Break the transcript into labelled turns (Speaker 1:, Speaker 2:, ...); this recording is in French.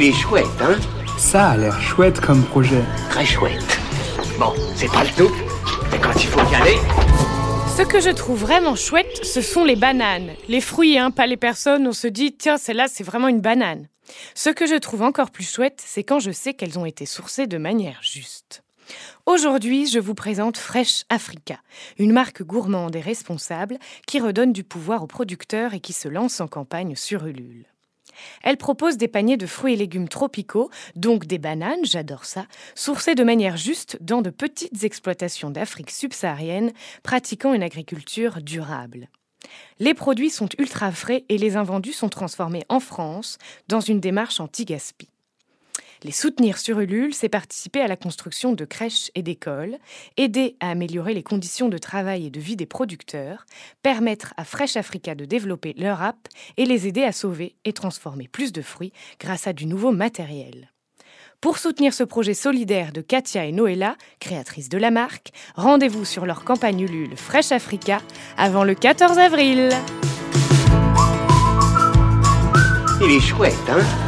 Speaker 1: Il est chouette, hein
Speaker 2: Ça a l'air chouette comme projet.
Speaker 1: Très chouette. Bon, c'est pas le tout, mais quand il faut y aller...
Speaker 3: Ce que je trouve vraiment chouette, ce sont les bananes. Les fruits, hein, pas les personnes, on se dit, tiens, celle-là, c'est vraiment une banane. Ce que je trouve encore plus chouette, c'est quand je sais qu'elles ont été sourcées de manière juste. Aujourd'hui, je vous présente Fresh Africa, une marque gourmande et responsable qui redonne du pouvoir aux producteurs et qui se lance en campagne sur Ulule. Elle propose des paniers de fruits et légumes tropicaux, donc des bananes, j'adore ça, sourcés de manière juste dans de petites exploitations d'Afrique subsaharienne pratiquant une agriculture durable. Les produits sont ultra frais et les invendus sont transformés en France dans une démarche anti-gaspi. Les soutenir sur Ulule, c'est participer à la construction de crèches et d'écoles, aider à améliorer les conditions de travail et de vie des producteurs, permettre à Fresh Africa de développer leur app et les aider à sauver et transformer plus de fruits grâce à du nouveau matériel. Pour soutenir ce projet solidaire de Katia et Noëlla, créatrices de la marque, rendez-vous sur leur campagne Ulule Fresh Africa avant le 14 avril.
Speaker 1: Il est chouette, hein?